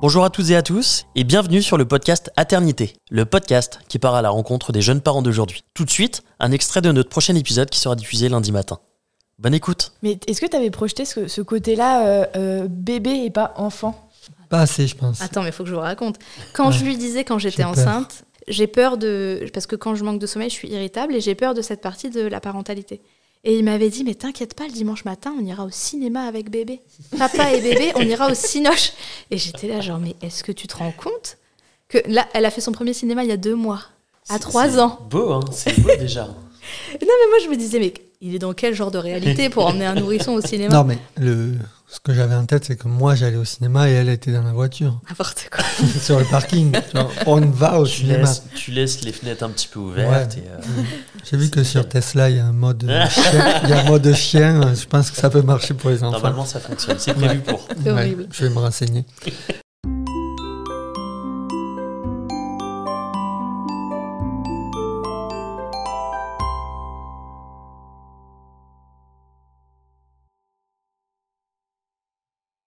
Bonjour à toutes et à tous et bienvenue sur le podcast Aternité, le podcast qui part à la rencontre des jeunes parents d'aujourd'hui. Tout de suite, un extrait de notre prochain épisode qui sera diffusé lundi matin. Bonne écoute. Mais est-ce que tu avais projeté ce, ce côté-là euh, euh, bébé et pas enfant? Pas assez, je pense. Attends, mais il faut que je vous raconte. Quand Ouais. je lui disais quand j'étais enceinte, j'ai peur de. Parce que quand je manque de sommeil, je suis irritable et j'ai peur de cette partie de la parentalité. Et il m'avait dit, mais t'inquiète pas, le dimanche matin, on ira au cinéma avec bébé. Papa et bébé, on ira au cinoche. Et j'étais là, genre, mais est-ce que tu te rends compte que là, elle a fait son premier cinéma il y a deux mois, à trois c'est ans. Beau, hein C'est beau déjà. Non, mais moi, je me disais, mais il est dans quel genre de réalité pour emmener un nourrisson au cinéma? Non, mais le, ce que j'avais en tête, c'est que moi, j'allais au cinéma et elle était dans la voiture, N'importe quoi. sur le parking. Genre, on va au tu, cinéma. laisses, tu laisses les fenêtres un petit peu ouvertes. Ouais. euh, J'ai vu que sur Tesla, il y a un mode chien. Il y a un mode chien. Je pense que ça peut marcher pour les enfants. normalement, ça fonctionne. C'est prévu pour. C'est horrible. je vais me renseigner.